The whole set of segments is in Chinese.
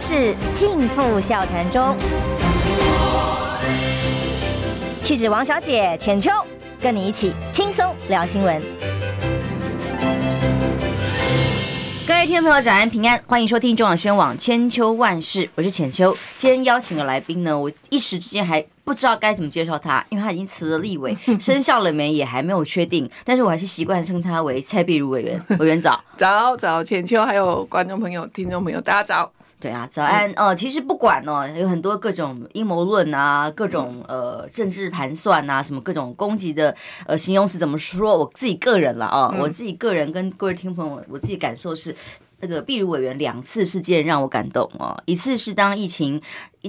事尽付笑谈中。气质王小姐浅秋，跟你一起轻松聊新闻。各位听众朋友，早安平安，欢迎收听中广新闻网千秋万世，我是浅秋。今天邀请的来宾呢，我一时之间还。不知道该怎么介绍他，因为他已经辞了立委，生效了没也还没有确定。但是我还是习惯称他为蔡碧如委员。委员早，早早浅秋，还有观众朋友、听众朋友，大家早。对啊，早安。呃，其实不管哦，有很多各种阴谋论啊，各种呃政治盘算啊，什么各种攻击的呃形容词怎么说？我自己个人了啊，我自己个人跟各位听众朋友，我自己感受是。那个壁如委员两次事件让我感动哦，一次是当疫情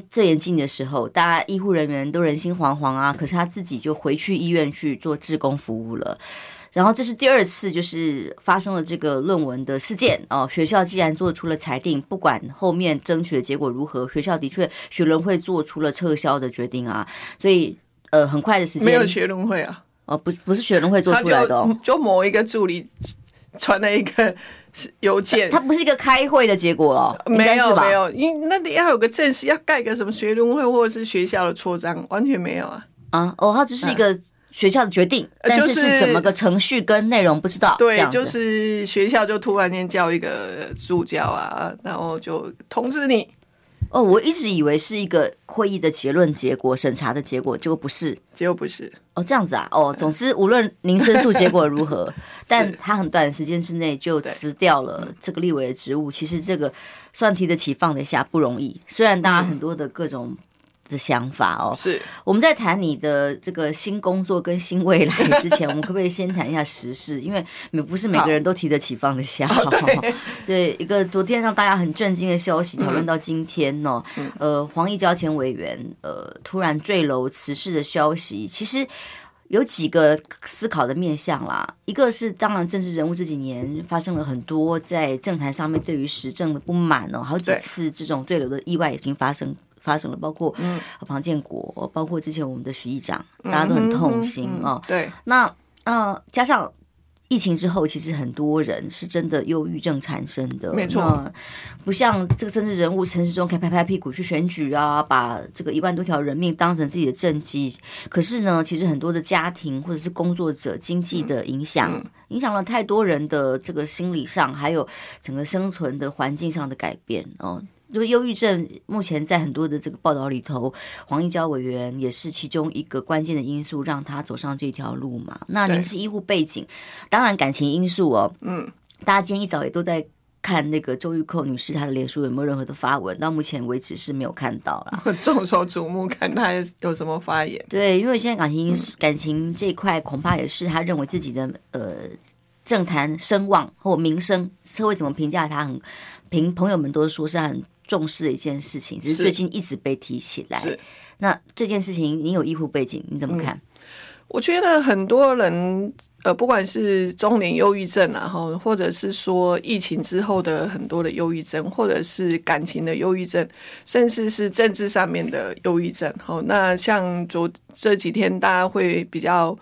最严峻的时候，大家医护人员都人心惶惶啊，可是他自己就回去医院去做志工服务了。然后这是第二次，就是发生了这个论文的事件哦。学校既然做出了裁定，不管后面争取的结果如何，学校的确学伦会做出了撤销的决定啊。所以呃，很快的时间没有学伦会啊？哦，不，不是学伦会做出来的哦，就，就某一个助理传了一个。邮件，它不是一个开会的结果哦，没有没有，因那得要有个正式，要盖个什么学伦会或者是学校的戳章，完全没有啊啊哦，它只是一个学校的决定，嗯、但是是怎么个程序跟内容不知道。对，就是学校就突然间叫一个助教啊，然后就通知你。哦，我一直以为是一个会议的结论、结果审查的结果，结果不是，结果不是。哦，这样子啊。哦，总之无论您申诉结果如何，但他很短时间之内就辞掉了这个立委的职务。其实这个算提得起放得下，不容易。虽然大家很多的各种。的想法哦，是我们在谈你的这个新工作跟新未来之前，我们可不可以先谈一下时事？因为不是每个人都提得起放得下。对，对，一个昨天让大家很震惊的消息，讨论到今天呢，呃，黄义交前委员呃突然坠楼辞世的消息，其实有几个思考的面向啦。一个是当然政治人物这几年发生了很多在政坛上面对于时政的不满哦，好几次这种坠楼的意外已经发生。发生了，包括庞建国，嗯、包括之前我们的徐议长，大家都很痛心啊、哦。对，那呃，加上疫情之后，其实很多人是真的忧郁症产生的，没错。不像这个政治人物陈时中可以拍拍屁股去选举啊，把这个一万多条人命当成自己的政绩。可是呢，其实很多的家庭或者是工作者经济的影响，嗯嗯、影响了太多人的这个心理上，还有整个生存的环境上的改变哦。就忧郁症，目前在很多的这个报道里头，黄义交委员也是其中一个关键的因素，让他走上这条路嘛。那您是医护背景，当然感情因素哦。嗯，大家今天一早也都在看那个周玉蔻女士她的脸书有没有任何的发文，到目前为止是没有看到了。众所瞩目，看她有什么发言？对，因为现在感情因素、感情这一块，恐怕也是他认为自己的呃政坛声望或名声，社会怎么评价他很，很评朋友们都说是很。重视的一件事情，只是最近一直被提起来。那这件事情，你有医护背景，你怎么看？嗯，我觉得很多人，呃，不管是中年忧郁症啊，哈，或者是说疫情之后的很多的忧郁症，或者是感情的忧郁症，甚至是政治上面的忧郁症。好，那像昨这几天，大家会比较。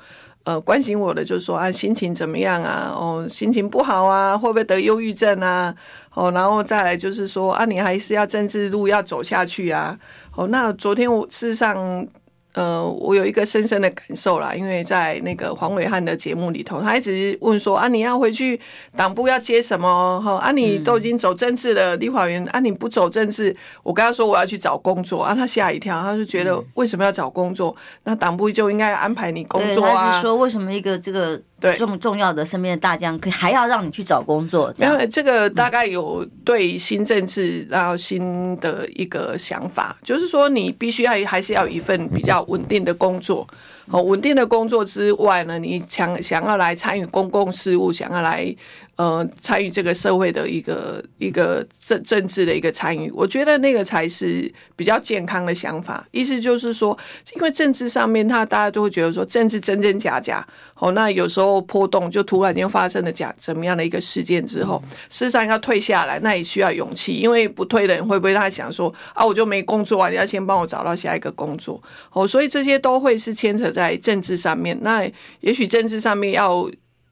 呃，关心我的就是说啊，心情怎么样啊？哦，心情不好啊，会不会得忧郁症啊？哦，然后再来就是说啊，你还是要政治路要走下去啊？哦，那昨天我事实上。呃，我有一个深深的感受啦，因为在那个黄伟汉的节目里头，他一直问说啊，你要回去党部要接什么？哈啊，你都已经走政治了，立法员啊，你不走政治，我跟他说我要去找工作啊，他吓一跳，他就觉得为什么要找工作？那党部就应该安排你工作啊。他是说为什么一个这个。对，这么重要的身边的大将，可以还要让你去找工作？因为这个大概有对新政治然后新的一个想法，就是说你必须要还是要有一份比较稳定的工作。哦，稳定的工作之外呢，你想想要来参与公共事务，想要来。呃，参与这个社会的一个一个政政治的一个参与，我觉得那个才是比较健康的想法。意思就是说，因为政治上面，他大家都会觉得说政治真真假假。哦，那有时候波动就突然间发生了假怎么样的一个事件之后，事实上要退下来，那也需要勇气。因为不退的人会不会他想说啊，我就没工作啊，你要先帮我找到下一个工作。哦，所以这些都会是牵扯在政治上面。那也许政治上面要。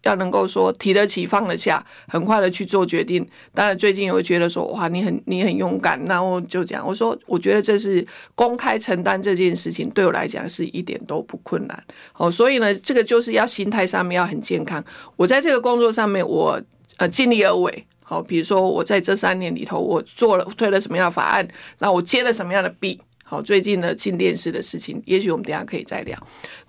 要能够说提得起放得下，很快的去做决定。当然最近也会觉得说，哇，你很你很勇敢，然后就讲，我说我觉得这是公开承担这件事情，对我来讲是一点都不困难。哦，所以呢，这个就是要心态上面要很健康。我在这个工作上面，我呃尽力而为。好，比如说我在这三年里头，我做了推了什么样的法案，那我接了什么样的弊。好，最近的进电视的事情，也许我们等下可以再聊。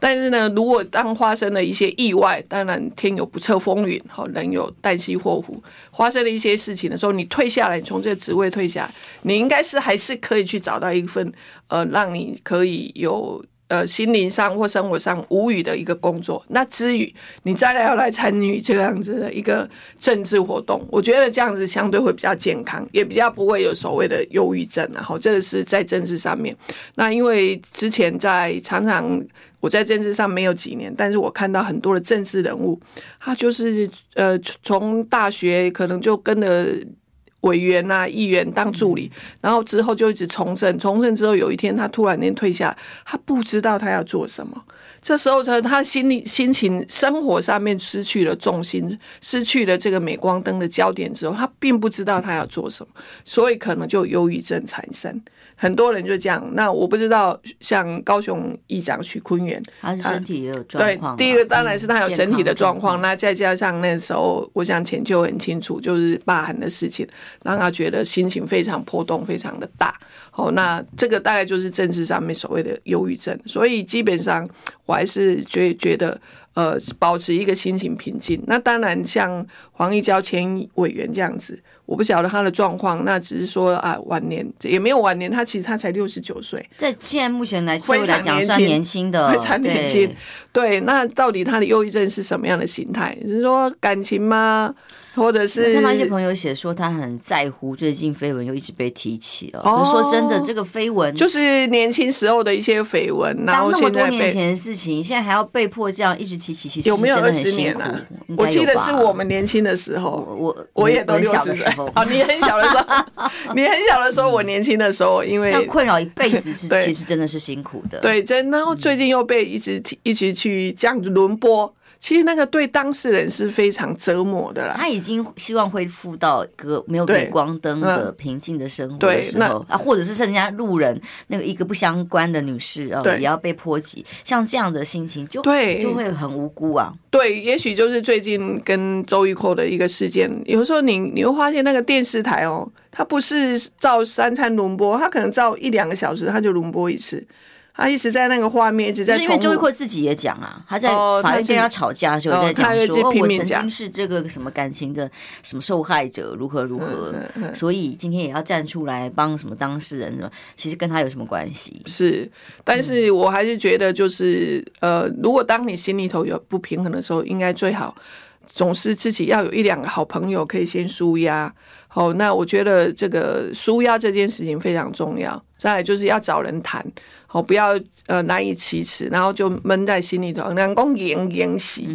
但是呢，如果当发生了一些意外，当然天有不测风云，好，人有旦夕祸福，发生了一些事情的时候，你退下来，从这个职位退下来，你应该是还是可以去找到一份呃，让你可以有。呃，心灵上或生活上无语的一个工作，那至于你再来要来参与这样子的一个政治活动，我觉得这样子相对会比较健康，也比较不会有所谓的忧郁症。然后这个是在政治上面。那因为之前在常常我在政治上没有几年，但是我看到很多的政治人物，他就是呃从大学可能就跟了。委员呐、啊，议员当助理，然后之后就一直从政。从政之后，有一天他突然间退下，他不知道他要做什么。这时候，他他心里心情、生活上面失去了重心，失去了这个镁光灯的焦点之后，他并不知道他要做什么，所以可能就忧郁症产生。很多人就这样，那我不知道，像高雄议长许坤元，他是身体也有状况。对，第一个当然是他有身体的状况，那再加上那时候，我想浅秋很清楚，就是罢韩的事情，让他觉得心情非常波动，非常的大。好，那这个大概就是政治上面所谓的忧郁症。所以基本上，我还是觉觉得。呃，保持一个心情平静。那当然，像黄义交前委员这样子，我不晓得他的状况。那只是说啊，晚年也没有晚年，他其实他才六十九岁，在现在目前来说来讲算年轻的，非常年轻。对，那到底他的忧郁症是什么样的形态？是说感情吗？或者是看到一些朋友写说他很在乎最近绯闻又一直被提起哦。哦，说真的，这个绯闻就是年轻时候的一些绯闻，然后那么多年前的事情，现在还要被迫这样一直提起，其实有没有二十年了？我记得是我们年轻的时候，我我也都六十岁。哦，你很小的时候，你很小的时候，我年轻的时候，因为困扰一辈子是 其实真的是辛苦的。对，真然后最近又被一直提，一直去这样子轮播。其实那个对当事人是非常折磨的啦。他已经希望恢复到一个没有镁光灯的平静的生活的时候啊，或者是人家路人那个一个不相关的女士啊，也要被波及，像这样的心情就对就会很无辜啊。对，也许就是最近跟周玉蔻的一个事件，有时候你你会发现那个电视台哦，它不是照三餐轮播，它可能照一两个小时，它就轮播一次。他一直在那个画面，一直在。因为周玉蔻自己也讲啊，他在法院跟他吵架的时候在讲说，哦，我曾经是这个什么感情的什么受害者，如何如何，所以今天也要站出来帮什么当事人什么，其实跟他有什么关系？是，但是我还是觉得，就是呃，如果当你心里头有不平衡的时候，应该最好总是自己要有一两个好朋友可以先舒压。好，那我觉得这个舒压这件事情非常重要。再来就是要找人谈。好，不要呃难以启齿，然后就闷在心里头。人讲严严喜，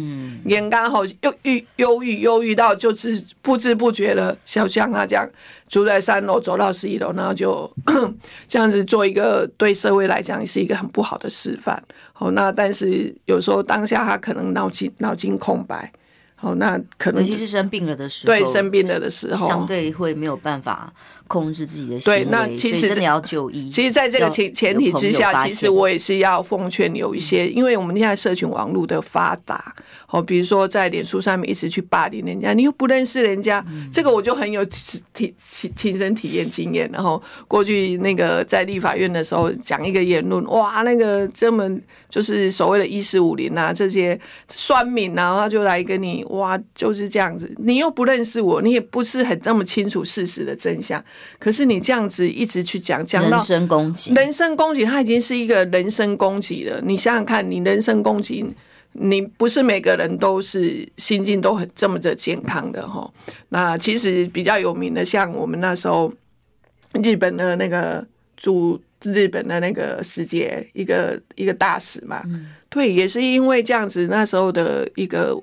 严刚好又郁忧郁忧郁到就是不知不觉的，小像他这样住在三楼走到十一楼，然后就 这样子做一个对社会来讲是一个很不好的示范。好，那但是有时候当下他可能脑筋脑筋空白。好，那可能尤其是生病了的时候，对生病了的时候，相对会没有办法。控制自己的行为，对，那其实真的要就医。其实，在这个前前提之下，其实我也是要奉劝有一些，因为我们现在社群网络的发达，哦，比如说在脸书上面一直去霸凌人家，你又不认识人家，这个我就很有体亲亲身体验经验。然后过去那个在立法院的时候讲一个言论，哇，那个这么就是所谓的“一四五零”啊，这些酸民啊，他就来跟你哇，就是这样子，你又不认识我，你也不是很那么清楚事实的真相。可是你这样子一直去讲，讲到人身攻击，人身攻击，它已经是一个人身攻击了。你想想看，你人身攻击，你不是每个人都是心境都很这么的健康的哈。那其实比较有名的，像我们那时候日本的那个驻日本的那个世界一个一个大使嘛，对，也是因为这样子，那时候的一个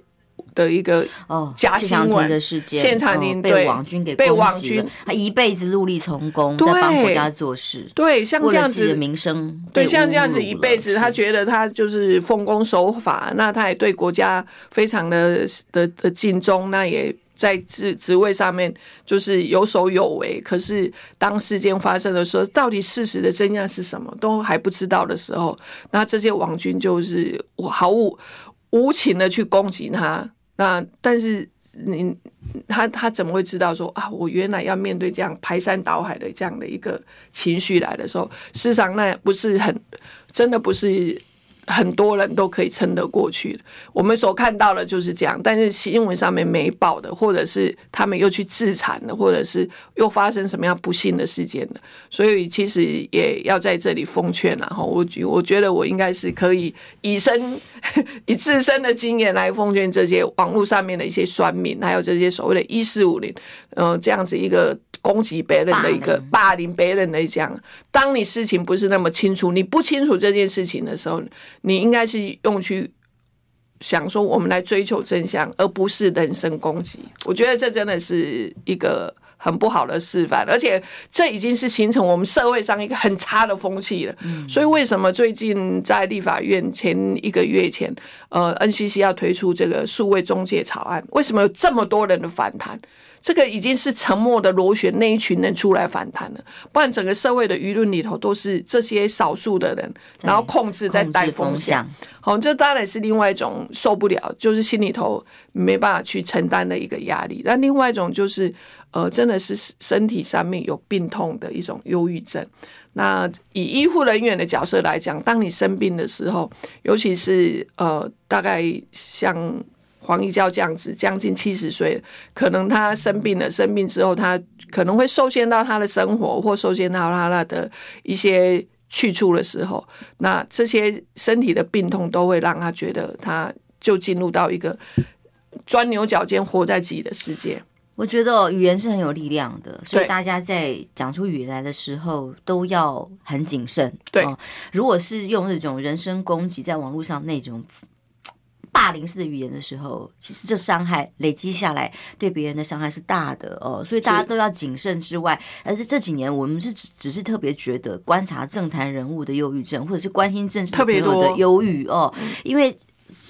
的一个哦假新闻的事件，谢长廷被网军给被网军，他一辈子戮力从公，在帮国家做事，对，像这样子的名声，对，像这样子一辈子，他觉得他就是奉公守法，那他也对国家非常的的的尽忠，那也在职职位上面就是有所有为。可是当事件发生的时候，到底事实的真相是什么，都还不知道的时候，那这些网军就是我毫无无情的去攻击他。那但是你他他怎么会知道说啊？我原来要面对这样排山倒海的这样的一个情绪来的时候，事实上那不是很真的不是。很多人都可以撑得过去的，我们所看到的就是这样。但是新闻上面没报的，或者是他们又去自残了，或者是又发生什么样不幸的事件的，所以其实也要在这里奉劝了哈。我我觉得我应该是可以以身以自身的经验来奉劝这些网络上面的一些酸民，还有这些所谓的“一四五零”呃这样子一个。攻击别人的一个霸凌别人的这样，当你事情不是那么清楚，你不清楚这件事情的时候，你应该是用去想说，我们来追求真相，而不是人身攻击。我觉得这真的是一个很不好的示范，而且这已经是形成我们社会上一个很差的风气了。所以为什么最近在立法院前一个月前，呃，NCC 要推出这个数位中介草案，为什么有这么多人的反弹？这个已经是沉默的螺旋那一群人出来反弹了，不然整个社会的舆论里头都是这些少数的人，然后控制在带风向。好，这当然是另外一种受不了，就是心里头没办法去承担的一个压力。那另外一种就是，呃，真的是身体上面有病痛的一种忧郁症。那以医护人员的角色来讲，当你生病的时候，尤其是呃，大概像。黄义教这样子，将近七十岁，可能他生病了，生病之后，他可能会受限到他的生活，或受限到他那的一些去处的时候，那这些身体的病痛都会让他觉得，他就进入到一个钻牛角尖，活在自己的世界。我觉得语言是很有力量的，所以大家在讲出语言来的时候都要很谨慎。对，如果是用那种人身攻击在网络上那种。霸凌式的语言的时候，其实这伤害累积下来，对别人的伤害是大的哦，所以大家都要谨慎之外，而且这几年我们是只只是特别觉得观察政坛人物的忧郁症，或者是关心政治朋友的忧郁哦，因为。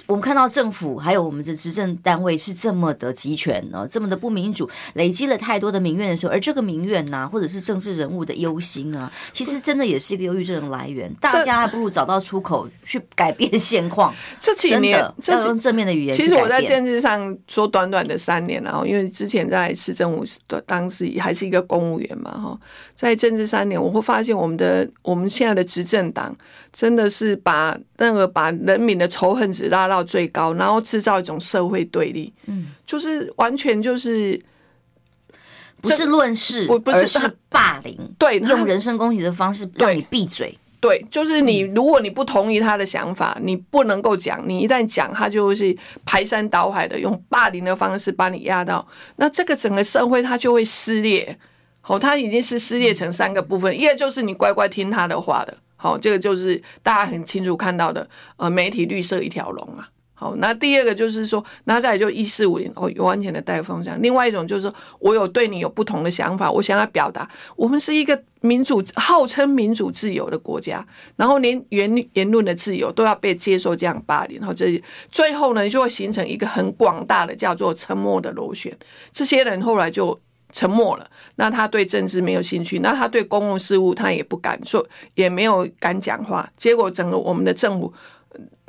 我们看到政府还有我们的执政单位是这么的集权呢，这么的不民主，累积了太多的民怨的时候，而这个民怨呐，或者是政治人物的忧心啊，其实真的也是一个忧郁症的来源。大家还不如找到出口去改变现况。这几年要用正面的语言。其实我在政治上说短短的三年，然后因为之前在市政府的当时还是一个公务员嘛，哈，在政治三年，我会发现我们的我们现在的执政党真的是把那个把人民的仇恨值拉到最高，然后制造一种社会对立，嗯，就是完全就是不是论事，不不是是霸凌，对，用人身攻击的方式让你闭嘴，对，就是你，如果你不同意他的想法，你不能够讲，你一旦讲，他就会是排山倒海的用霸凌的方式把你压到，那这个整个社会它就会撕裂，好，它已经是撕裂成三个部分，一个就是你乖乖听他的话的。好，这个就是大家很清楚看到的，呃，媒体绿色一条龙啊。好，那第二个就是说，那再就一四五零哦，有完全的带风向。另外一种就是说，我有对你有不同的想法，我想要表达，我们是一个民主，号称民主自由的国家，然后连言言论的自由都要被接受这样霸凌，然后这最后呢，就会形成一个很广大的叫做沉默的螺旋。这些人后来就。沉默了，那他对政治没有兴趣，那他对公共事务他也不敢说，也没有敢讲话，结果整个我们的政府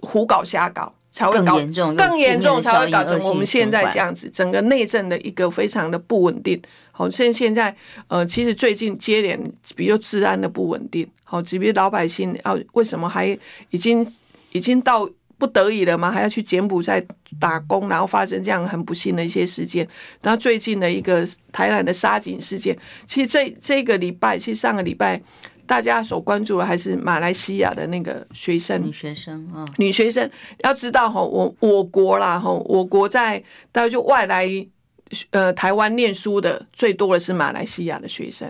胡搞瞎搞，才会搞更严重，更严重才会搞成我们现在这样子，整个内政的一个非常的不稳定。好，现现在呃，其实最近接连，比如治安的不稳定，好，比如老百姓啊，为什么还已经已经到。不得已了吗？还要去柬埔寨打工，然后发生这样很不幸的一些事件。然后最近的一个台南的杀警事件，其实这这个礼拜，其实上个礼拜大家所关注的还是马来西亚的那个学生，女学生啊，女学生。要知道哈，我我国啦哈，我国在大家就外来呃台湾念书的最多的是马来西亚的学生。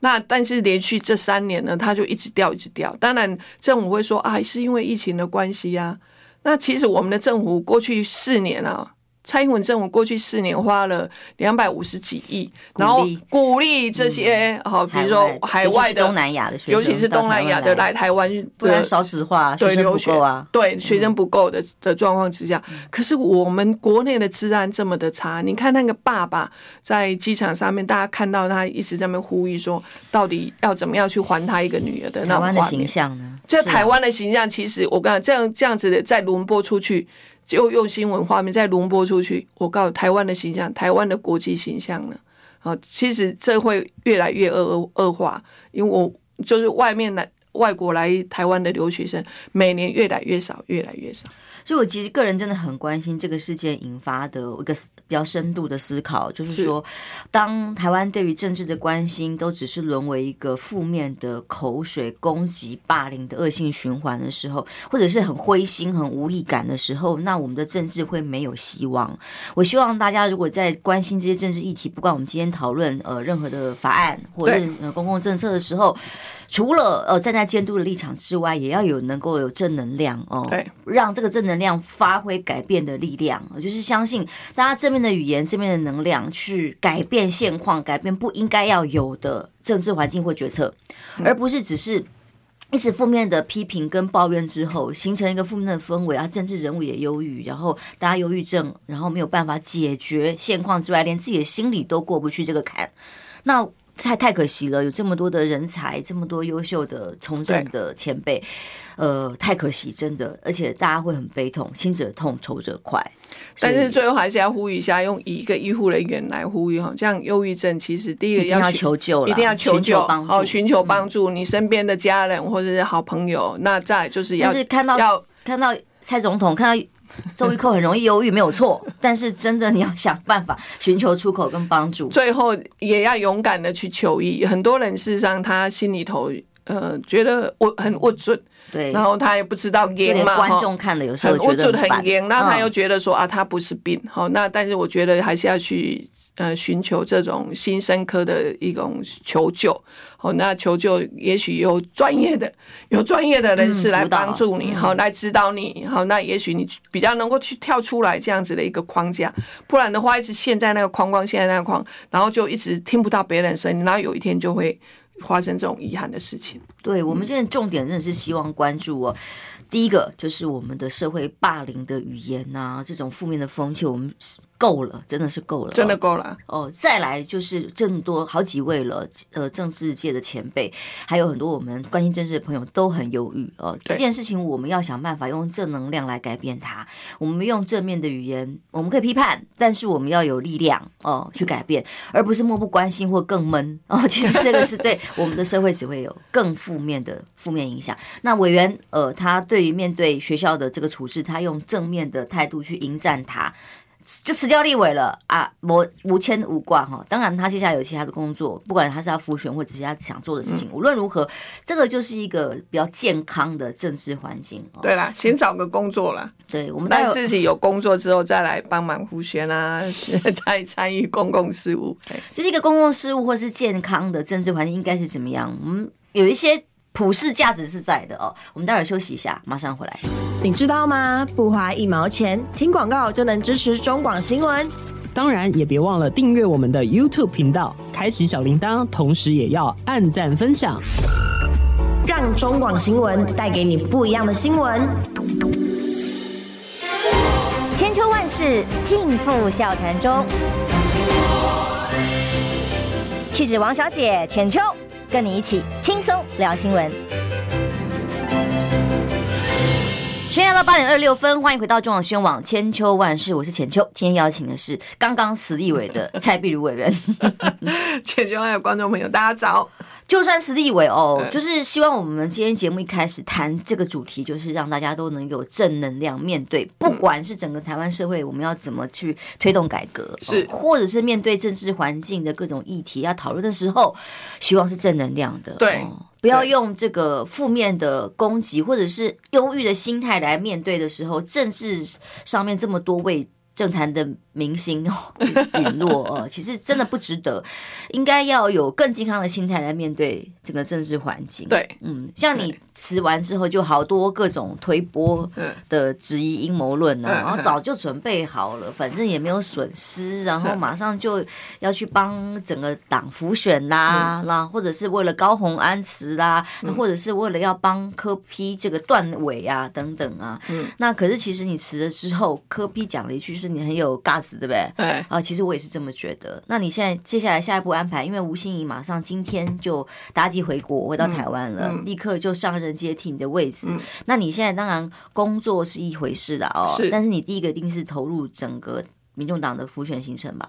那但是连续这三年呢，他就一直掉一直掉。当然政府会说啊，是因为疫情的关系呀。那其实我们的政府过去四年啊，蔡英文政府过去四年花了两百五十几亿，然后鼓励这些好，比如说海外的东南亚的学，尤其是东南亚的来。台湾，不然少子化，对留学啊，对学生不够的的状况之下，可是我们国内的治安这么的差，你看那个爸爸在机场上面，大家看到他一直在那边呼吁说，到底要怎么样去还他一个女儿的那。台湾的形象呢？就台湾的形象，其实我跟你讲，这样这样子的再轮播出去，就用新闻画面再轮播出去，我告诉台湾的形象，台湾的国际形象呢，啊，其实这会越来越恶恶恶化，因为我就是外面来外国来台湾的留学生，每年越来越少，越来越少。所以，我其实个人真的很关心这个事件引发的一个比较深度的思考，就是说，当台湾对于政治的关心都只是沦为一个负面的口水攻击、霸凌的恶性循环的时候，或者是很灰心、很无力感的时候，那我们的政治会没有希望。我希望大家如果在关心这些政治议题，不管我们今天讨论呃任何的法案或者是公共政策的时候，除了呃站在监督的立场之外，也要有能够有正能量哦，对，让这个正能量发挥改变的力量，就是相信大家正面的语言、正面的能量去改变现况、改变不应该要有的政治环境或决策，而不是只是一直负面的批评跟抱怨之后，形成一个负面的氛围啊，政治人物也忧郁，然后大家忧郁症，然后没有办法解决现况之外，连自己的心里都过不去这个坎，那。太太可惜了，有这么多的人才，这么多优秀的从政的前辈，呃，太可惜，真的，而且大家会很悲痛，心者痛，仇者快。但是最后还是要呼吁一下，用一个医护人员来呼吁哈，这样忧郁症其实第一个要，要求救，一定要求救，帮哦，寻求帮助，你身边的家人或者是好朋友，嗯、那再就是要是看到要看到蔡总统看到。周玉蔻很容易忧郁，没有错。但是真的，你要想办法寻求出口跟帮助。最后也要勇敢的去求医。很多人事实上他心里头呃觉得我很不准，对，然后他也不知道严嘛。观众看了有时候觉得很严，那他又觉得说啊，他不是病。好，那但是我觉得还是要去。呃，寻求这种新生科的一种求救，好，那求救也许有专业的、有专业的人士来帮助你，好，来指导你，好，那也许你比较能够去跳出来这样子的一个框架，不然的话，一直陷在那个框框，陷在那个框，然后就一直听不到别人声音，然后有一天就会发生这种遗憾的事情。对，我们现在重点真的是希望关注哦。第一个就是我们的社会霸凌的语言呐、啊，这种负面的风气，我们。够了，真的是够了，真的够了哦。再来就是这么多好几位了，呃，政治界的前辈，还有很多我们关心政治的朋友都很忧郁哦。这件事情我们要想办法用正能量来改变它。我们用正面的语言，我们可以批判，但是我们要有力量哦去改变，而不是漠不关心或更闷哦。其实这个是 对我们的社会只会有更负面的负面影响。那委员呃，他对于面对学校的这个处置，他用正面的态度去迎战他。就辞掉立委了啊，无无牵无挂哈。当然，他接下来有其他的工作，不管他是要复选或者是他想做的事情，无论如何，这个就是一个比较健康的政治环境。对啦，先找个工作啦。对，我们待自己有工作之后再来帮忙复选啊，再参与公共事务。对，就是一个公共事务或是健康的政治环境应该是怎么样？我们有一些。普世价值是在的哦，我们待会儿休息一下，马上回来。你知道吗？不花一毛钱，听广告就能支持中广新闻。当然，也别忘了订阅我们的 YouTube 频道，开启小铃铛，同时也要按赞分享，让中广新闻带给你不一样的新闻。千秋万世尽付笑谈中，气质王小姐浅秋。跟你一起轻松聊新闻。现在到八点二十六分，欢迎回到中广新闻网千秋万世，我是浅秋。今天邀请的是刚刚辞立委的蔡碧如委员。千秋还有观众朋友，大家早。就算是立委哦，就是希望我们今天节目一开始谈这个主题，就是让大家都能有正能量面对，不管是整个台湾社会我们要怎么去推动改革，是。或者是面对政治环境的各种议题要讨论的时候，希望是正能量的，对，不要用这个负面的攻击或者是忧郁的心态来面对的时候，政治上面这么多位政坛的明星哦 陨落哦，其实真的不值得，应该要有更健康的心态来面对整个政治环境。对，嗯，像你辞完之后，就好多各种推波的质疑阴谋论呢，然后早就准备好了，反正也没有损失，然后马上就要去帮整个党辅选啦，那、嗯、或者是为了高红安辞啦，嗯、或者是为了要帮柯批这个断尾啊等等啊。嗯，那可是其实你辞了之后，柯批讲了一句，是你很有尬。对不对？对，啊，其实我也是这么觉得。那你现在接下来下一步安排，因为吴欣怡马上今天就搭机回国，回到台湾了，嗯嗯、立刻就上任接替你的位置。嗯、那你现在当然工作是一回事的哦，是。但是你第一个一定是投入整个民众党的浮选行程吧？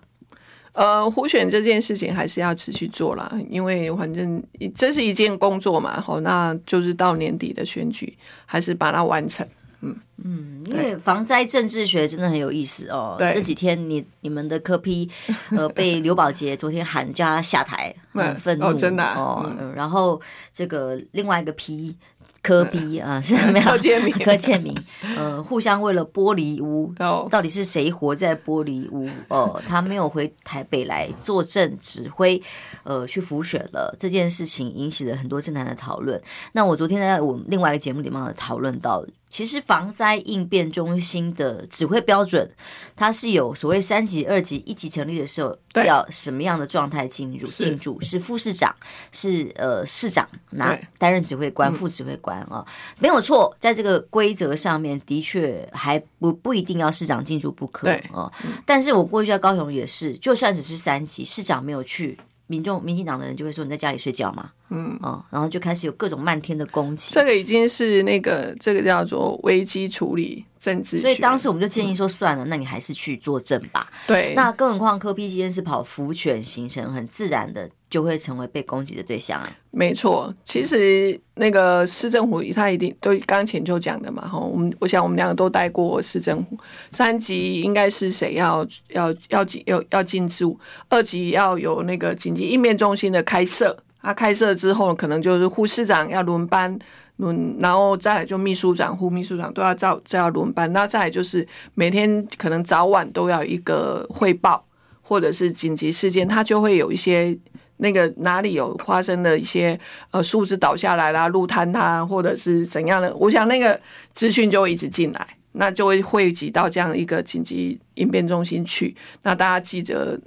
呃，辅选这件事情还是要持续做啦，因为反正这是一件工作嘛，好，那就是到年底的选举，还是把它完成。嗯嗯，因为防灾政治学真的很有意思哦。对，这几天你你们的科批 呃被刘宝杰 昨天喊叫他下台，很愤怒、哦、真的、啊、哦。嗯、然后这个另外一个批。柯 P 啊，是没有 柯建铭，柯建明，呃，互相为了玻璃屋，到底是谁活在玻璃屋？哦，他没有回台北来坐镇指挥，呃，去辅选了这件事情，引起了很多政坛的讨论。那我昨天在我们另外一个节目里面讨论到。其实防灾应变中心的指挥标准，它是有所谓三级、二级、一级成立的时候，要什么样的状态进入？进驻是副市长，是呃市长拿担任指挥官、副指挥官啊，没有错。在这个规则上面，的确还不不一定要市长进驻不可啊。但是我过去在高雄也是，就算只是三级，市长没有去。民众、民进党的人就会说，你在家里睡觉嘛，嗯，哦，然后就开始有各种漫天的攻击。这个已经是那个这个叫做危机处理政治学，所以当时我们就建议说，算了，嗯、那你还是去作证吧。对，那更何况柯 P 今天是跑福犬行程，很自然的。就会成为被攻击的对象啊！没错，其实那个市政府他一定都刚前就讲的嘛，哈，我们我想我们两个都待过市政府，三级应该是谁要要要进要要进驻，二级要有那个紧急应变中心的开设，啊，开设之后可能就是护士长要轮班轮，然后再来就秘书长、副秘书长都要照再要轮班，那再来就是每天可能早晚都要一个汇报或者是紧急事件，他就会有一些。那个哪里有发生的一些呃树枝倒下来啦、路坍塌或者是怎样的，我想那个资讯就会一直进来，那就会汇集到这样一个紧急应变中心去。那大家记得，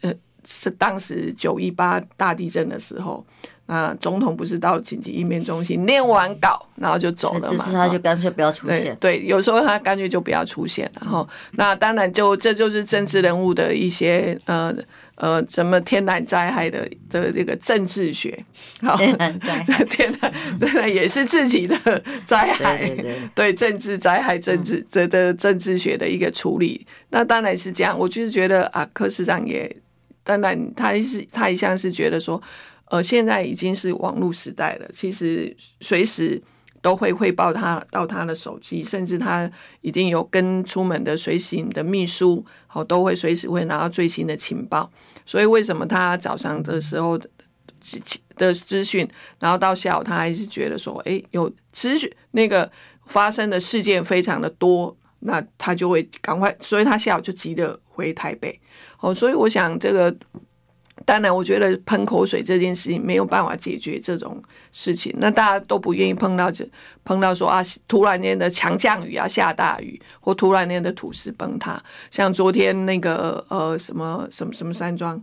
呃，是当时九一八大地震的时候，那总统不是到紧急应变中心念完稿，然后就走了嘛？这次他就干脆不要出现。对，对，有时候他干脆就不要出现，然后那当然就这就是政治人物的一些呃。呃，什么天然灾害的的这个政治学，天然灾害，天然真的也是自己的灾害，对，对，对，对政治灾害、政治的的政治学的一个处理。那当然是这样，我就是觉得啊，柯市长也当然他是他一向是觉得说，呃，现在已经是网络时代了，其实随时。都会汇报他到他的手机，甚至他已经有跟出门的随行的秘书，好，都会随时会拿到最新的情报。所以为什么他早上的时候的的资讯，然后到下午他还是觉得说，哎，有资讯那个发生的事件非常的多，那他就会赶快，所以他下午就急着回台北。哦，所以我想这个。当然，我觉得喷口水这件事情没有办法解决这种事情。那大家都不愿意碰到，这碰到说啊，突然间的强降雨啊，下大雨，或突然间的土石崩塌，像昨天那个呃什么什么什么山庄。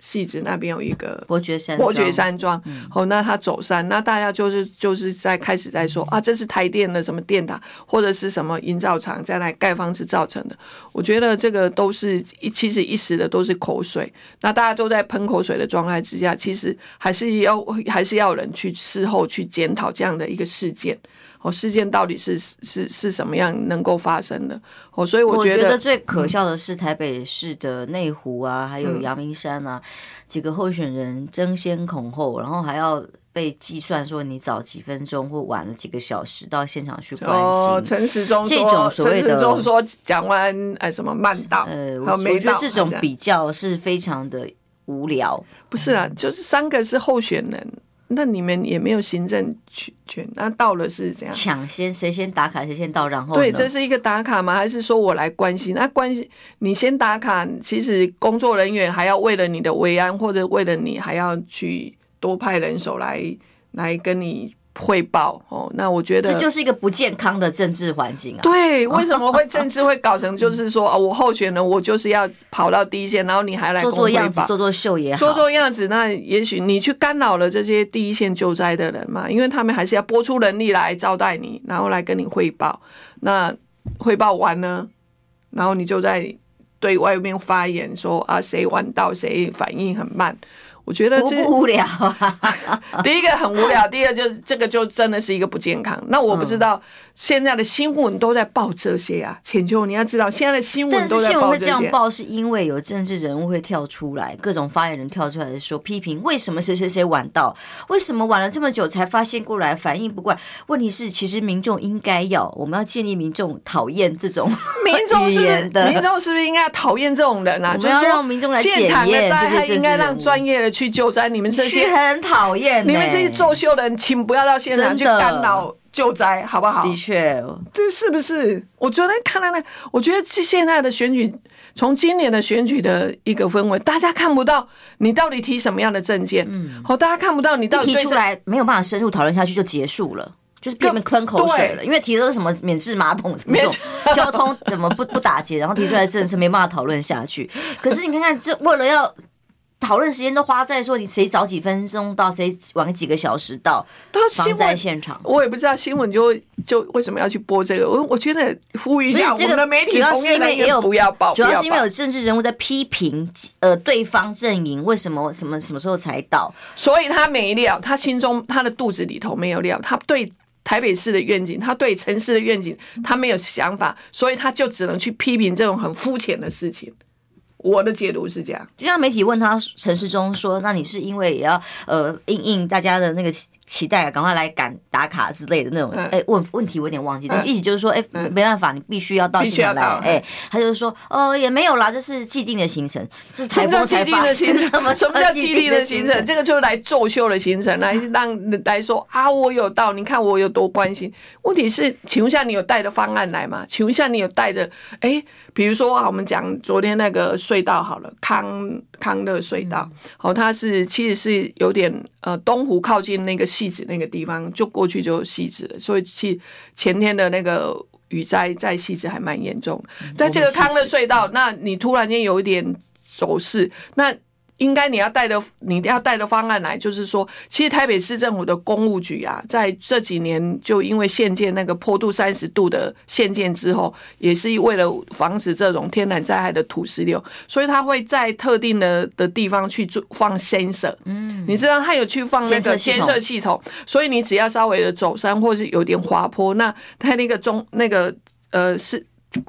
汐止那边有一个伯爵山伯爵山庄，哦，那他走山，那大家就是就是在开始在说啊，这是台电的什么电塔，或者是什么营造厂在那盖房子造成的。我觉得这个都是一其实一时的都是口水，那大家都在喷口水的状态之下，其实还是要还是要有人去事后去检讨这样的一个事件。哦，事件到底是是是什么样能够发生的？哦，所以我觉得，我觉得最可笑的是台北市的内湖啊，嗯、还有阳明山啊，几个候选人争先恐后，然后还要被计算说你早几分钟或晚了几个小时到现场去关心。哦，陈时中，这种所谓的陈时中说讲完哎什么慢到，呃，我觉得这种比较是非常的无聊。不是啊，就是三个是候选人。那你们也没有行政权，那到了是怎样？抢先谁先打卡谁先到，然后对，这是一个打卡吗？还是说我来关心？那关心你先打卡，其实工作人员还要为了你的维安，或者为了你还要去多派人手来来跟你。汇报哦，那我觉得这就是一个不健康的政治环境啊。对，为什么会政治会搞成就是说 啊，我候选人我就是要跑到第一线，然后你还来做做样子、做做秀也好，做做样子。那也许你去干扰了这些第一线救灾的人嘛，因为他们还是要拨出人力来招待你，然后来跟你汇报。那汇报完呢，然后你就在对外面发言说啊，谁晚到，谁反应很慢。我觉得这无聊啊。第一个很无聊，第二个就是这个就真的是一个不健康。那我不知道现在的新闻都在报这些啊，浅秋你要知道现在的新闻都在报这些。新闻会这样报，是因为有政治人物会跳出来，各种发言人跳出来说批评，为什么谁谁谁晚到，为什么晚了这么久才发现过来，反应不过来。问题是，其实民众应该要，我们要建立民众讨厌这种 民众是不是？民众是不是应该讨厌这种人啊？就是让民众来检验这些，应该让专业的。去救灾，你们这些很讨厌。你们这些作秀的人，请不要到现场去干扰救灾，好不好？的确，这是不是？我昨天看到那，我觉得这现在的选举，从今年的选举的一个氛围，大家看不到你到底提什么样的政见。嗯，好，大家看不到你到底提出来，没有办法深入讨论下去就结束了，就是变成喷口水了。因为提的是什么免治马桶什么这种 交通怎么不不打结，然后提出来真的是没办法讨论下去。可是你看看，这为了要。讨论时间都花在说你谁早几分钟到，谁晚几个小时到，到新在现场。我也不知道新闻就就为什么要去播这个。我我觉得呼吁一下我们的媒体同业人员不要报，主要是因为有政治人物在批评呃对方阵营为什么什么什么时候才到，所以他没料，他心中他的肚子里头没有料，他对台北市的愿景，他对城市的愿景，他没有想法，所以他就只能去批评这种很肤浅的事情。我的解读是这样，就像媒体问他陈世忠说：“那你是因为也要呃应应大家的那个期待，赶快来赶打卡之类的那种？”哎、嗯欸，问问题我有点忘记，但意思就是说，哎、欸，没办法，你必须要到现场来。哎、欸，他就是说，哦，也没有啦，这是既定的行程。什么叫既定的行程？什么叫既定的行程？这个就是来作秀的行程，来 让来说啊，我有到，你看我有多关心。问题是，请问一下，你有带着方案来吗？请问一下，你有带着？哎、欸，比如说啊，我们讲昨天那个。隧道好了，康康乐隧道，好，它是其实是有点呃东湖靠近那个戏子那个地方，就过去就戏子了，所以其前天的那个雨灾在戏子还蛮严重，在这个康乐隧道，那你突然间有一点走势，那。应该你要带的，你要带的方案来，就是说，其实台北市政府的公务局啊，在这几年就因为限建那个坡度三十度的限建之后，也是为了防止这种天然灾害的土石流，所以他会在特定的的地方去做放 sensor。嗯，你知道他有去放那个监测系统，所以你只要稍微的走山或是有点滑坡，那他那个中那个呃是。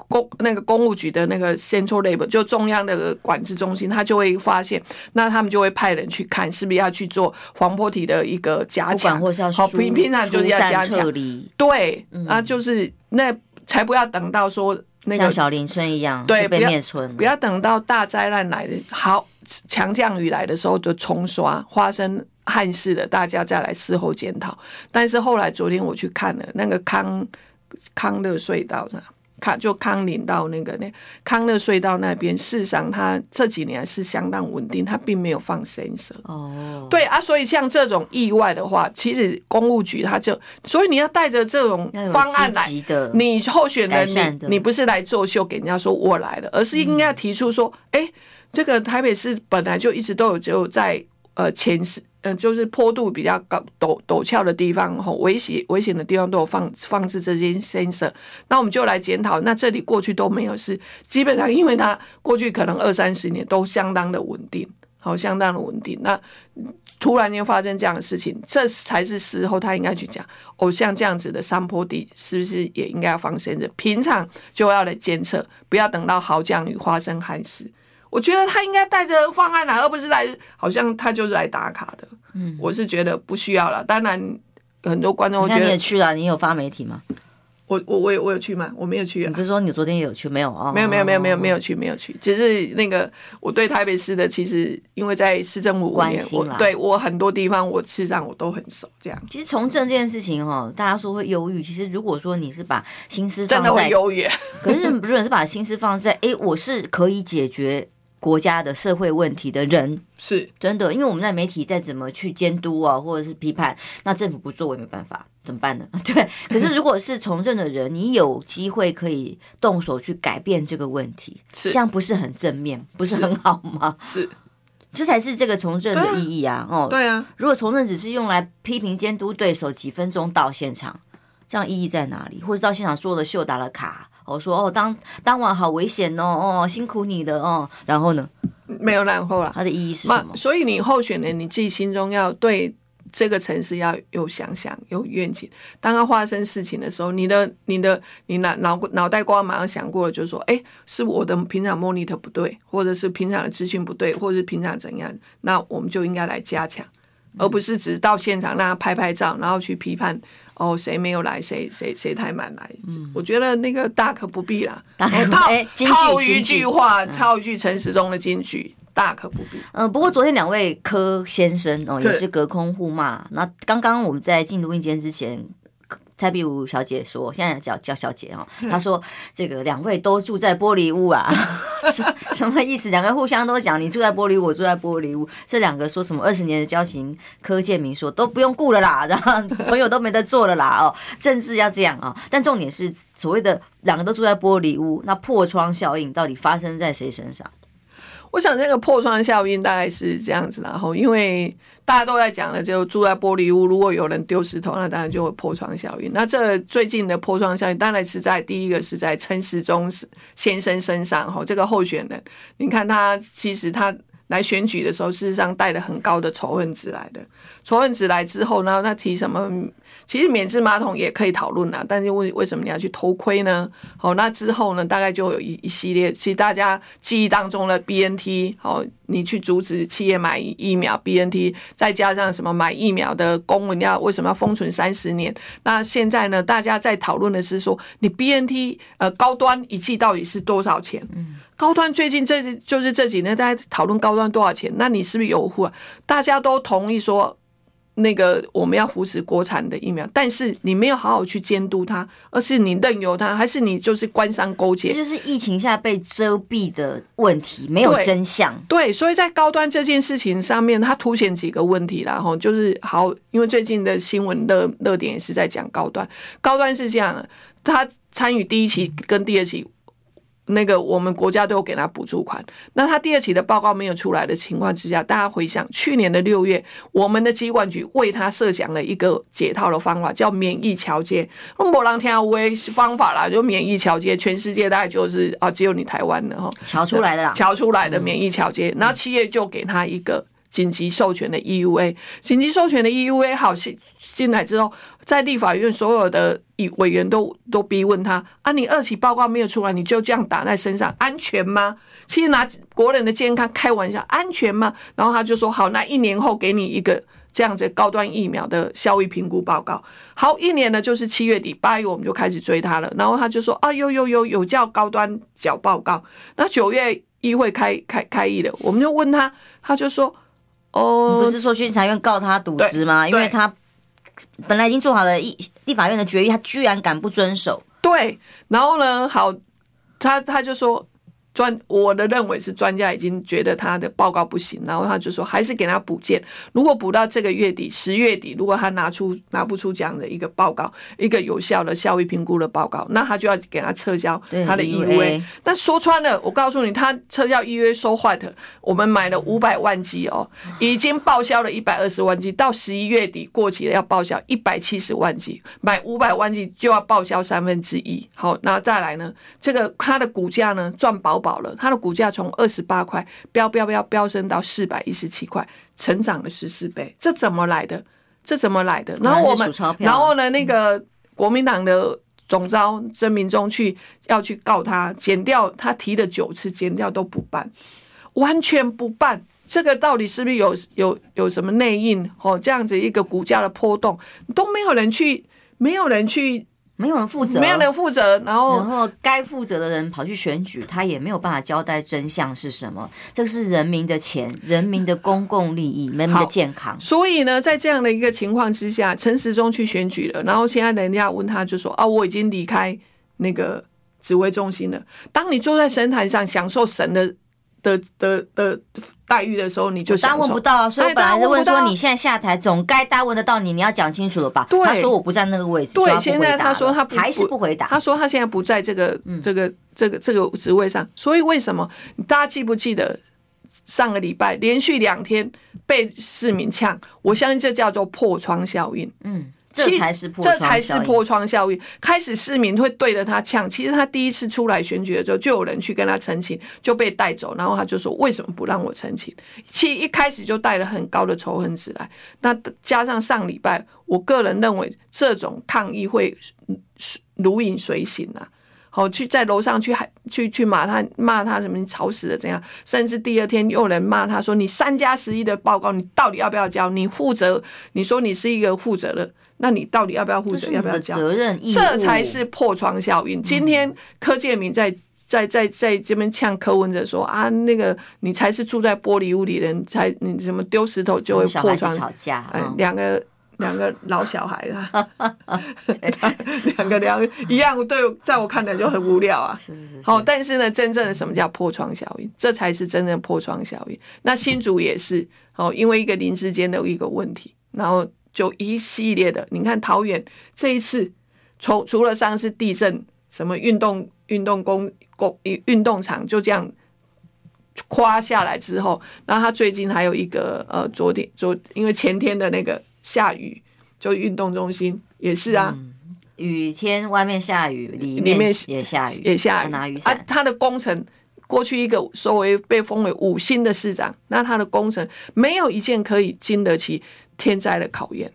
公那个公务局的那个 Central Lab 就中央的管制中心，他就会发现，那他们就会派人去看，是不是要去做黄坡体的一个加强，好，平平常就是要加强，对，啊，就是那才不要等到说那个像小林村一样，对，被灭村，不要等到大灾难来的好强降雨来的时候就冲刷，发生憾事的，大家再来事后检讨。但是后来昨天我去看了那个康康乐隧道上。康就康林到那个那康乐隧道那边，事实上它这几年是相当稳定，它并没有放 sensor。哦，对啊，所以像这种意外的话，其实公务局它就，所以你要带着这种方案来，你候选人你你不是来作秀给人家说我来了，而是应该提出说，哎、嗯，这个台北市本来就一直都有就在呃前市。嗯，就是坡度比较高、陡陡峭的地方，吼，危险危险的地方都有放放置这些 sensor。那我们就来检讨，那这里过去都没有，事基本上因为它过去可能二三十年都相当的稳定，好，相当的稳定。那突然间发生这样的事情，这才是时候他应该去讲。哦，像这样子的山坡地，是不是也应该要放 sensor？平常就要来监测，不要等到豪降雨发生憾事。我觉得他应该带着方案来，而不是来，好像他就是来打卡的。嗯，我是觉得不需要了。当然，很多观众觉得你也去了，你有发媒体吗？我我我有我有去吗？我没有去啊。你不是说你昨天也有去？没有啊？没有没有没有没有没有去没有去，只是那个我对台北市的其实因为在市政府五年，我对我很多地方我事实上我都很熟。这样，其实从政这件事情哈，大家说会忧郁，其实如果说你是把心思真的会忧郁，可是不是是把心思放在哎，我是可以解决。国家的社会问题的人是真的，因为我们在媒体再怎么去监督啊，或者是批判，那政府不做，我也没办法，怎么办呢？对。可是如果是从政的人，你有机会可以动手去改变这个问题，是这样不是很正面，不是很好吗？是，这才是这个从政的意义啊！哦，对啊。如果从政只是用来批评监督对手，几分钟到现场，这样意义在哪里？或者到现场做了秀打了卡？我说哦，当当晚好危险哦，哦，辛苦你的哦，然后呢？没有然后了。它的意义是什么？所以你候选人你自己心中要对这个城市要有想想、有愿景。当他发生事情的时候，你的、你的、你脑脑脑袋瓜马上想过了，就是说，哎，是我的平常 monitor 不对，或者是平常的资讯不对，或者是平常怎样？那我们就应该来加强，而不是只到现场让他拍拍照，然后去批判。哦，谁没有来？谁谁谁太慢来？嗯，我觉得那个大可不必啦。套套一句话，套一句陈时中的金句，大可不必。嗯，不过昨天两位柯先生哦，也是隔空互骂。那刚刚我们在进录音间之前。蔡碧如小姐说：“现在叫叫小姐哦。”她说：“这个两位都住在玻璃屋啊，什什么意思？两个互相都讲，你住在玻璃屋，我住在玻璃屋。这两个说什么二十年的交情？柯建明说都不用顾了啦，然后 朋友都没得做了啦。哦，政治要这样啊。但重点是所谓的两个都住在玻璃屋，那破窗效应到底发生在谁身上？我想这个破窗效应大概是这样子，然后因为。”大家都在讲的，就住在玻璃屋，如果有人丢石头，那当然就会破窗效应。那这最近的破窗效应，当然是在第一个是在陈时中先生身上。哈，这个候选人，你看他其实他来选举的时候，事实上带了很高的仇恨值来的。仇恨值来之后呢，他提什么？其实免治马桶也可以讨论啦，但是为为什么你要去偷窥呢？好，那之后呢，大概就有一一系列，其实大家记忆当中的 BNT，好，你去阻止企业买疫苗，BNT，再加上什么买疫苗的公文要为什么要封存三十年？那现在呢，大家在讨论的是说，你 BNT 呃高端一剂到底是多少钱？嗯，高端最近这就是这几年大家讨论高端多少钱？那你是不是有护？大家都同意说。那个我们要扶持国产的疫苗，但是你没有好好去监督它，而是你任由它，还是你就是官商勾结？就是疫情下被遮蔽的问题，没有真相。对，对，所以在高端这件事情上面，它凸显几个问题啦。哈，就是好，因为最近的新闻热热点也是在讲高端，高端是这样的，他参与第一期跟第二期。那个我们国家都有给他补助款，那他第二期的报告没有出来的情况之下，大家回想去年的六月，我们的机管局为他设想了一个解套的方法，叫免疫桥接。某人听无诶方法啦，就免疫桥接，全世界大概就是啊，只有你台湾的哈，桥出来的啦，桥出来的免疫桥接，然后企业就给他一个。紧急授权的 EUA，紧急授权的 EUA 好进进来之后，在立法院所有的委员都都逼问他啊，你二期报告没有出来，你就这样打在身上，安全吗？其实拿国人的健康开玩笑，安全吗？然后他就说好，那一年后给你一个这样子高端疫苗的效益评估报告。好，一年呢就是七月底八月我们就开始追他了，然后他就说啊，有有有有叫高端缴报告。那九月议会开开开议了，我们就问他，他就说。哦，你不是说去法院告他渎职吗？因为他本来已经做好了立立法院的决议，他居然敢不遵守。对，然后呢，好，他他就说。专我的认为是专家已经觉得他的报告不行，然后他就说还是给他补件。如果补到这个月底十月底，如果他拿出拿不出这样的一个报告，一个有效的效益评估的报告，那他就要给他撤销他的 EUA。那说穿了，我告诉你，他撤销 EUA so what？我们买了五百万剂哦，已经报销了一百二十万剂，到十一月底过期了要报销一百七十万剂，买五百万剂就要报销三分之一。好，那再来呢？这个他的股价呢赚饱饱了，它的股价从二十八块飙飙飙飙升到四百一十七块，成长了十四倍，这怎么来的？这怎么来的？然后我们，然后呢？那个国民党的总召曾明忠去要去告他，减掉他提了九次，减掉都不办，完全不办。这个到底是不是有有有什么内应？哦，这样子一个股价的波动都没有人去，没有人去。没有人负责，没有人负责，然后然后该负责的人跑去选举，他也没有办法交代真相是什么。这个是人民的钱，人民的公共利益，人民的健康。所以呢，在这样的一个情况之下，陈时中去选举了，然后现在人家问他就说啊，我已经离开那个指挥中心了。当你坐在神坛上享受神的。的的的待遇的时候，你就答问不到啊！所以我本来是问说，你现在下台总该答问得到你，你要讲清楚了吧？对，他说我不在那个位置，对，现在他说他还是不回答。他说他现在不在这个这个这个这个职位上，所以为什么大家记不记得上个礼拜连续两天被市民呛？我相信这叫做破窗效应。嗯。这才是破，这才是破窗效应。开始市民会对着他呛，其实他第一次出来选举的时候，就有人去跟他澄清，就被带走。然后他就说：“为什么不让我澄清？”其实一开始就带了很高的仇恨值来。那加上上礼拜，我个人认为这种抗议会如影随形啊。好，去在楼上去还去去骂他，骂他什么你吵死了怎样？甚至第二天又有人骂他说：“你三加十一的报告，你到底要不要交？你负责？你说你是一个负责的。”那你到底要不要负责？要不要交责任？这才是破窗效应。今天柯建明在在在在这边呛柯文哲说啊，那个你才是住在玻璃屋里的人，才你什么丢石头就会破窗。吵架，哎，两个两个老小孩啊，两个两个一样，对，在我看来就很无聊啊。是是是。好，但是呢，真正的什么叫破窗效应？这才是真正的破窗效应。那新竹也是哦，因为一个临时间的一个问题，然后。就一系列的，你看桃园这一次，除除了上次地震，什么运动运动公公运动场就这样垮下来之后，那他最近还有一个呃，昨天昨因为前天的那个下雨，就运动中心也是啊，嗯、雨天外面下雨，里面也下雨，也下雨，拿雨伞。啊，他的工程过去一个所谓被封为五星的市长，那他的工程没有一件可以经得起。天灾的考验，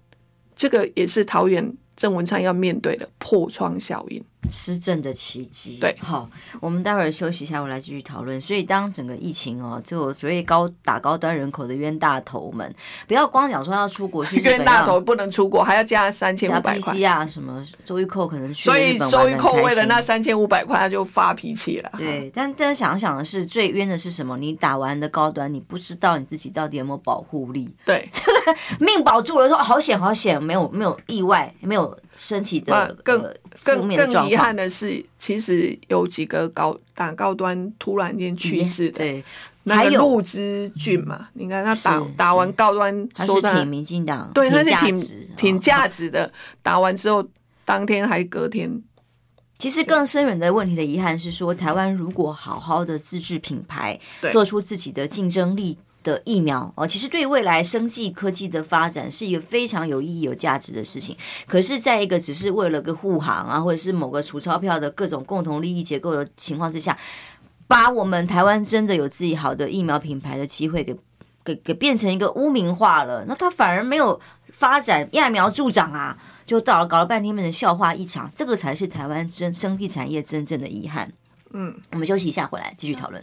这个也是桃园郑文灿要面对的破窗效应。施政的奇迹。对，好，我们待会儿休息一下，我来继续讨论。所以，当整个疫情哦，就所谓高打高端人口的冤大头们，不要光讲说要出国去，冤大头不能出国，还要加三千五百块啊，什么周玉蔻可能去，所以周玉蔻为了那三千五百块，他就发脾气了。对，但大家想想的是，最冤的是什么？你打完的高端，你不知道你自己到底有没有保护力？对，这个命保住了，说好险好险，没有没有意外，没有。身体的更更更遗憾的是，其实有几个高打高端突然间去世的，对，那个陆之俊嘛，你看他打打完高端，他是挺民进党，对，他是挺挺价值的，打完之后当天还隔天。其实更深远的问题的遗憾是说，台湾如果好好的自制品牌，做出自己的竞争力。的疫苗哦，其实对未来生技科技的发展是一个非常有意义、有价值的事情。可是，在一个只是为了个护航啊，或者是某个储钞票的各种共同利益结构的情况之下，把我们台湾真的有自己好的疫苗品牌的机会给给给变成一个污名化了。那它反而没有发展，揠苗助长啊，就到了搞了半天变成笑话一场。这个才是台湾真生技产业真正的遗憾。嗯，我们休息一下，回来继续讨论。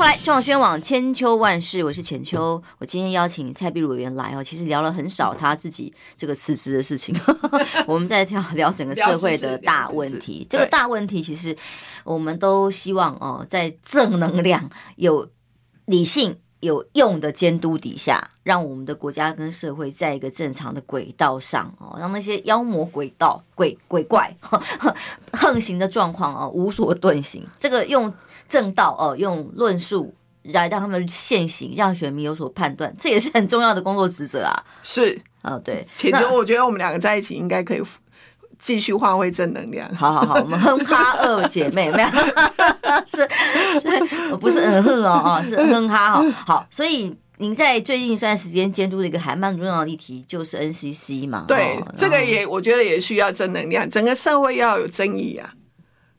回来，中广新闻网千秋万世，我是浅秋。我今天邀请蔡碧如委员来哦，其实聊了很少他自己这个辞职的事情，我们在聊聊整个社会的大问题。这个大问题其实我们都希望哦，在正能量、有理性、有用的监督底下，让我们的国家跟社会在一个正常的轨道上哦，让那些妖魔鬼道、鬼鬼怪 横行的状况哦无所遁形。这个用。正道哦，用论述来让他们现行，让选民有所判断，这也是很重要的工作职责啊。是啊，对。其实我觉得我们两个在一起应该可以继续发挥正能量。好好好，我们哼哈二姐妹，没有 是是，不是嗯哼哦哦，是哼哈哦。好，所以您在最近一段时间监督的一个还蛮重要的议题，就是 NCC 嘛。对，哦、这个也我觉得也需要正能量，整个社会要有争议啊。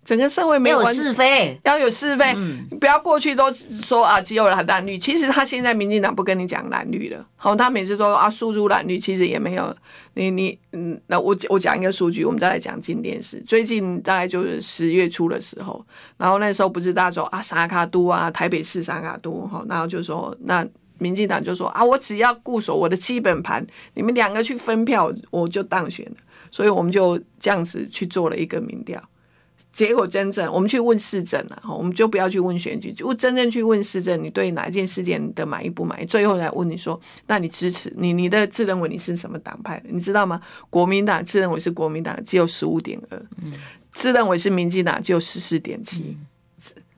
整个社会没有，是非，要有是非，嗯、不要过去都说啊，只有蓝绿。其实他现在民进党不跟你讲蓝绿了，好，他每次都说啊，输出蓝绿，其实也没有。你你嗯，那我我讲一个数据，我们再来讲镜电视。最近大概就是十月初的时候，然后那时候不是大家说啊，三卡都啊，台北市三脚督，好，然后就说那民进党就说啊，我只要固守我的基本盘，你们两个去分票，我就当选了。所以我们就这样子去做了一个民调。结果真正我们去问市政了，我们就不要去问选举，就真正去问市政，你对哪一件事件的满意不满意？最后来问你说，那你支持你你的自认为你是什么党派的？你知道吗？国民党自认为是国民党，只有十五点二，自认为是民进党，只有十四点七。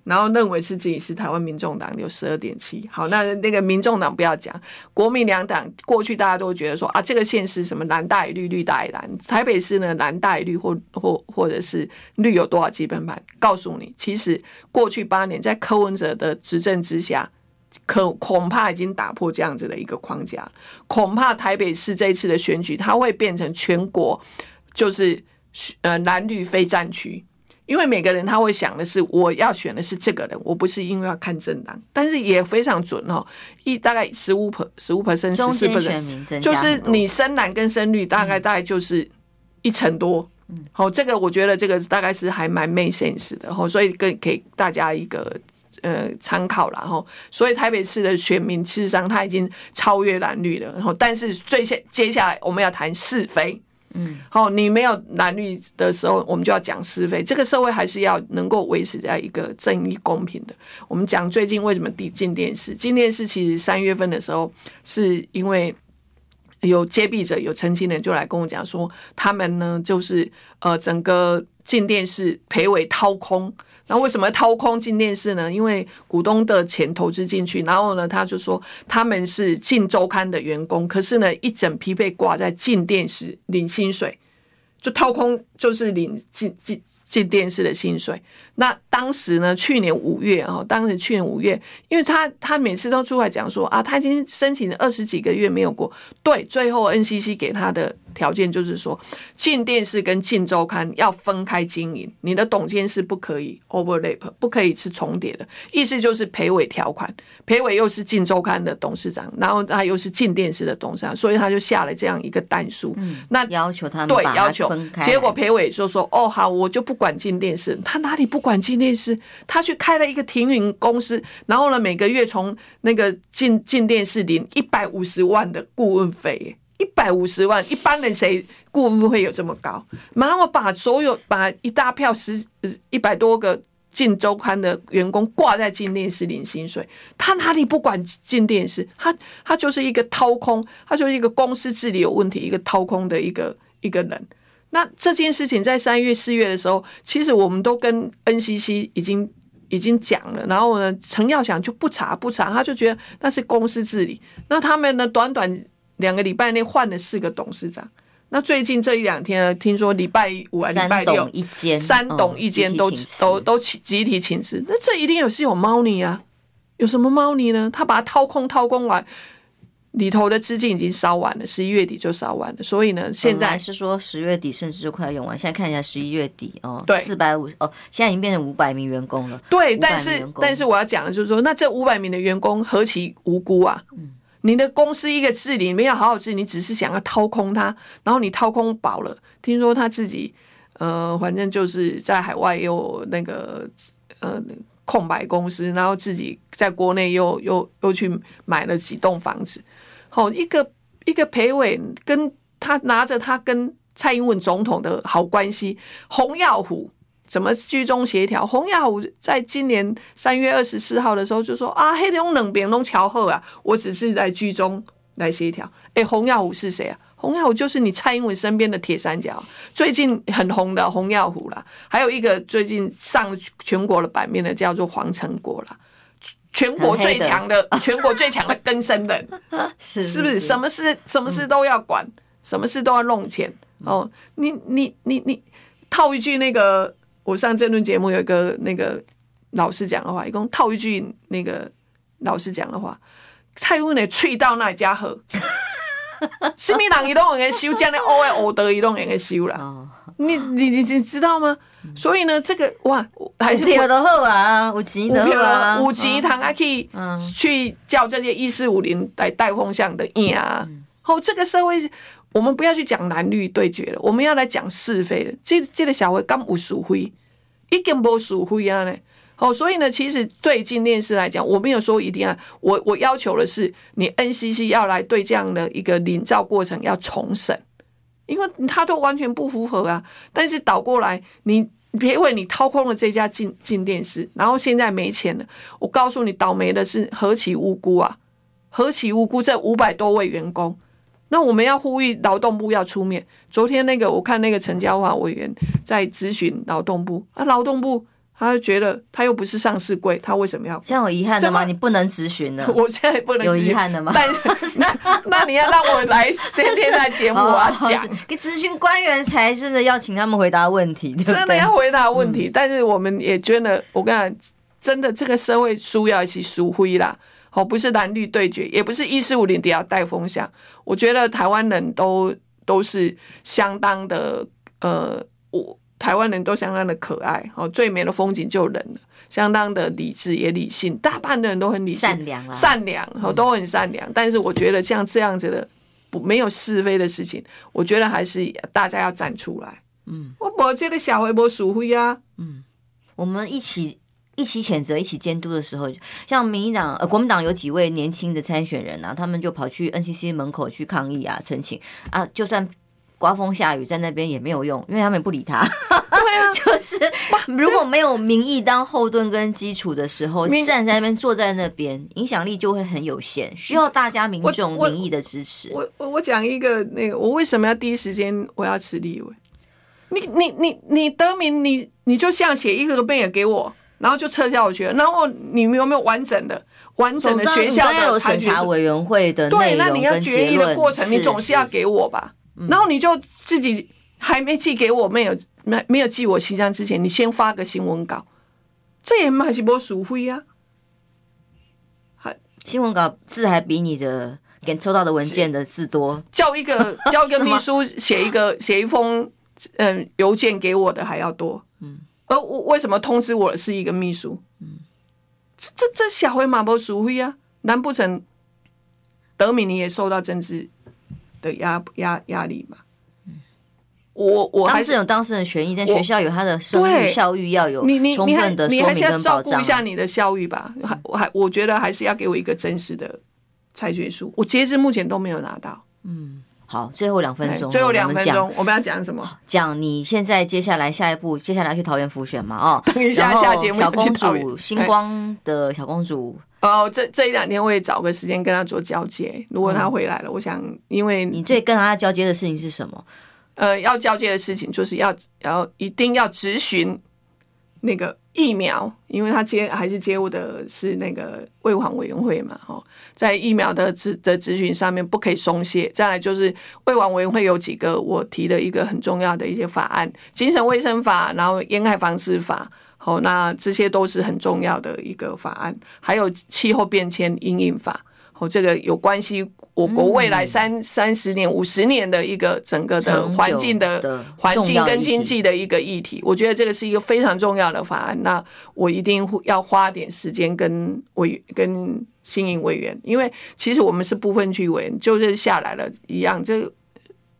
然后认为是自己是台湾民众党有十二点七，好，那那个民众党不要讲，国民两党过去大家都觉得说啊，这个县市什么蓝大于绿，绿大于蓝，台北市呢蓝大于绿或或或者是绿有多少基本盘？告诉你，其实过去八年在柯文哲的执政之下，可恐怕已经打破这样子的一个框架，恐怕台北市这一次的选举，它会变成全国就是呃蓝绿非战区。因为每个人他会想的是，我要选的是这个人，我不是因为要看政党，但是也非常准哦，一大概十五 per 十五 percent 十四 percent，就是你深蓝跟深绿大概大概就是一成多，好，这个我觉得这个大概是还蛮 make sense 的，哈，所以给给大家一个呃参考了哈，所以台北市的选民事实上他已经超越蓝绿了，然后但是最先接下来我们要谈是非。嗯，好，你没有蓝绿的时候，我们就要讲是非。这个社会还是要能够维持在一个正义公平的。我们讲最近为什么递进电视？进电视其实三月份的时候，是因为有揭弊者、有澄清人就来跟我讲说，他们呢就是呃整个进电视赔委掏空。那为什么掏空进电视呢？因为股东的钱投资进去，然后呢，他就说他们是进周刊的员工，可是呢，一整批被挂在进电视领薪水，就掏空，就是领进进。进电视的薪水，那当时呢？去年五月啊，当时去年五月，因为他他每次都出来讲说啊，他已经申请了二十几个月没有过，对，最后 NCC 给他的条件就是说，进电视跟进周刊要分开经营，你的董监事不可以 overlap，不可以是重叠的，意思就是裴伟条款，裴伟又是进周刊的董事长，然后他又是进电视的董事长，所以他就下了这样一个但书，嗯、那要求他们对要求，结果裴伟就说哦好，我就不。管进电视，他哪里不管进电视？他去开了一个停运公司，然后呢，每个月从那个进进电视领一百五十万的顾问费，一百五十万，一般人谁顾问费有这么高？然后把所有把一大票十一百多个进周刊的员工挂在进电视领薪水，他哪里不管进电视？他他就是一个掏空，他就是一个公司治理有问题，一个掏空的一个一个人。那这件事情在三月四月的时候，其实我们都跟 NCC 已经已经讲了，然后呢，陈耀祥就不查不查，他就觉得那是公司治理。那他们呢，短短两个礼拜内换了四个董事长。那最近这一两天呢，听说礼拜五啊，礼拜六一间，三董一间都都都集集体请辞。那这一定有是有猫腻啊？有什么猫腻呢？他把它掏空掏空完。里头的资金已经烧完了，十一月底就烧完了，所以呢，现在是说十月底甚至就快要用完。现在看一下十一月底哦，对，四百五哦，现在已经变成五百名员工了。对，但是但是我要讲的就是说，那这五百名的员工何其无辜啊！嗯，你的公司一个治理没有好好治理，你只是想要掏空它，然后你掏空饱了，听说他自己呃，反正就是在海外又那个呃。空白公司，然后自己在国内又又又去买了几栋房子，好，一个一个裴伟跟他拿着他跟蔡英文总统的好关系，洪耀虎怎么居中协调？洪耀虎在今年三月二十四号的时候就说啊，黑龙冷扁龙桥后啊，我只是在居中来协调。哎，洪耀虎是谁啊？洪耀虎就是你蔡英文身边的铁三角，最近很红的洪耀虎啦，还有一个最近上全国的版面的叫做黄成国啦，全国最强的，的全国最强的更生人，是是不是？什么事什么事都要管，嗯、什么事都要弄钱哦。你你你你套一句那个，我上这轮节目有一个那个老师讲的话，一共套一句那个老师讲的话。蔡英文的喙到那家好，什么人伊拢会修，这样的乌的乌德伊拢会修啦。你你你你知道吗？所以呢，这个哇，还是有的好啊，有钱的好啊，有钱他还可以去叫这些一四五零来带风向的呀。好，这个社会，我们不要去讲蓝绿对决了，我们要来讲是非的。这这个小会刚有是非，已经无是非啊呢。好，所以呢，其实对进电视来讲，我没有说一定要，我我要求的是，你 NCC 要来对这样的一个领照过程要重审。因为他都完全不符合啊，但是倒过来，你别为你掏空了这家进进电视，然后现在没钱了。我告诉你，倒霉的是何其无辜啊！何其无辜！这五百多位员工，那我们要呼吁劳动部要出面。昨天那个，我看那个陈嘉华委员在咨询劳动部啊，劳动部。他就觉得他又不是上市柜，他为什么要？这样有遗憾的吗？你不能咨询的。我现在不能有遗憾的吗？但是那 那你要让我来天天来节目啊讲，给咨询官员才真的，要请他们回答问题，对对真的要回答问题。嗯、但是我们也觉得，我跟你讲，真的这个社会输要一起输灰啦，好，不是蓝绿对决，也不是一四五零底下带风向。我觉得台湾人都都是相当的，呃，我。台湾人都相当的可爱，哦，最美的风景就人了，相当的理智也理性，大半的人都很理性、善良啊，善良，哦，都很善良。但是我觉得像这样子的不没有是非的事情，我觉得还是大家要站出来。嗯，我我觉得小微博鼠灰啊。嗯，我们一起一起谴责、一起监督的时候，像民进党、呃国民党有几位年轻的参选人啊，他们就跑去 NCC 门口去抗议啊、陈情啊，就算。刮风下雨在那边也没有用，因为他们不理他。对啊，就是如果没有民意当后盾跟基础的时候，站在那边坐在那边，影响力就会很有限。需要大家民众民意的支持。我我我讲一个那个，我为什么要第一时间我要辞立委？你你你你得名，你你就像写一个个备给我，然后就撤销我学，然后你们有没有完整的完整的学校的审查委员会的对，那你要决议的过程，你总是要给我吧？然后你就自己还没寄给我，没有没没有寄我信箱之前，你先发个新闻稿，这也还是波鼠灰啊。还新闻稿字还比你的给抽到的文件的字多，叫一个叫一个秘书写一个写一封嗯邮件给我的还要多。我为什么通知我是一个秘书？嗯，这这这小回马不属灰啊？难不成德米尼也受到政治？的压压压力吗，我我当事人有当事人权益，但学校有他的声誉校誉要有充分的说明跟保障。你还是要照顾一下你的校誉吧，还我还我觉得还是要给我一个真实的裁决书。我截至目前都没有拿到。嗯，好，最后两分钟，最后两分钟，我们要讲什么？讲你现在接下来下一步，接下来去桃园浮选嘛？哦，等一下下节目小公主星光的小公主。哦，这这一两天我也找个时间跟她做交接。如果她回来了，嗯、我想，因为你最跟她交接的事情是什么？呃，要交接的事情就是要要一定要质询那个疫苗，因为他接还是接我的是那个卫环委员会嘛，哈，在疫苗的质的咨询上面不可以松懈。再来就是卫环委员会有几个我提的一个很重要的一些法案，精神卫生法，然后烟害防治法。好，那这些都是很重要的一个法案，还有气候变迁因应法，哦，这个有关系我国未来三三十年、五十年的一个整个的环境的环境跟经济的一个议题，我觉得这个是一个非常重要的法案。那我一定要花点时间跟委跟新营委员，因为其实我们是部分区委员，就是下来了一样，这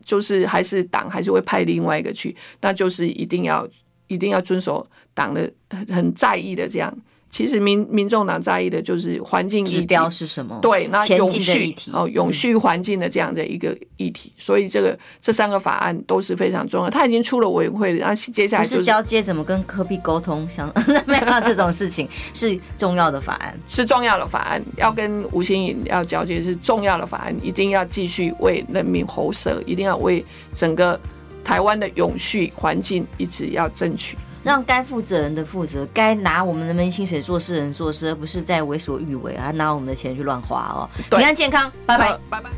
就是还是党还是会派另外一个去，那就是一定要一定要遵守。党的很很在意的这样，其实民民众党在意的就是环境指标是什么？对，那永续哦，永续环境的这样的一个议题，所以这个这三个法案都是非常重要。他已经出了委员会了，然后接下来就是交接怎么跟科比沟通，像没有这种事情是重要的法案，是重要的法案，要跟吴欣颖要交接是重要的法案，一定要继续为人民喉舌，一定要为整个台湾的永续环境一直要争取。让该负责人的负责，该拿我们人民薪水做事人做事，而不是在为所欲为啊，拿我们的钱去乱花哦。对平安健康，拜拜，拜拜。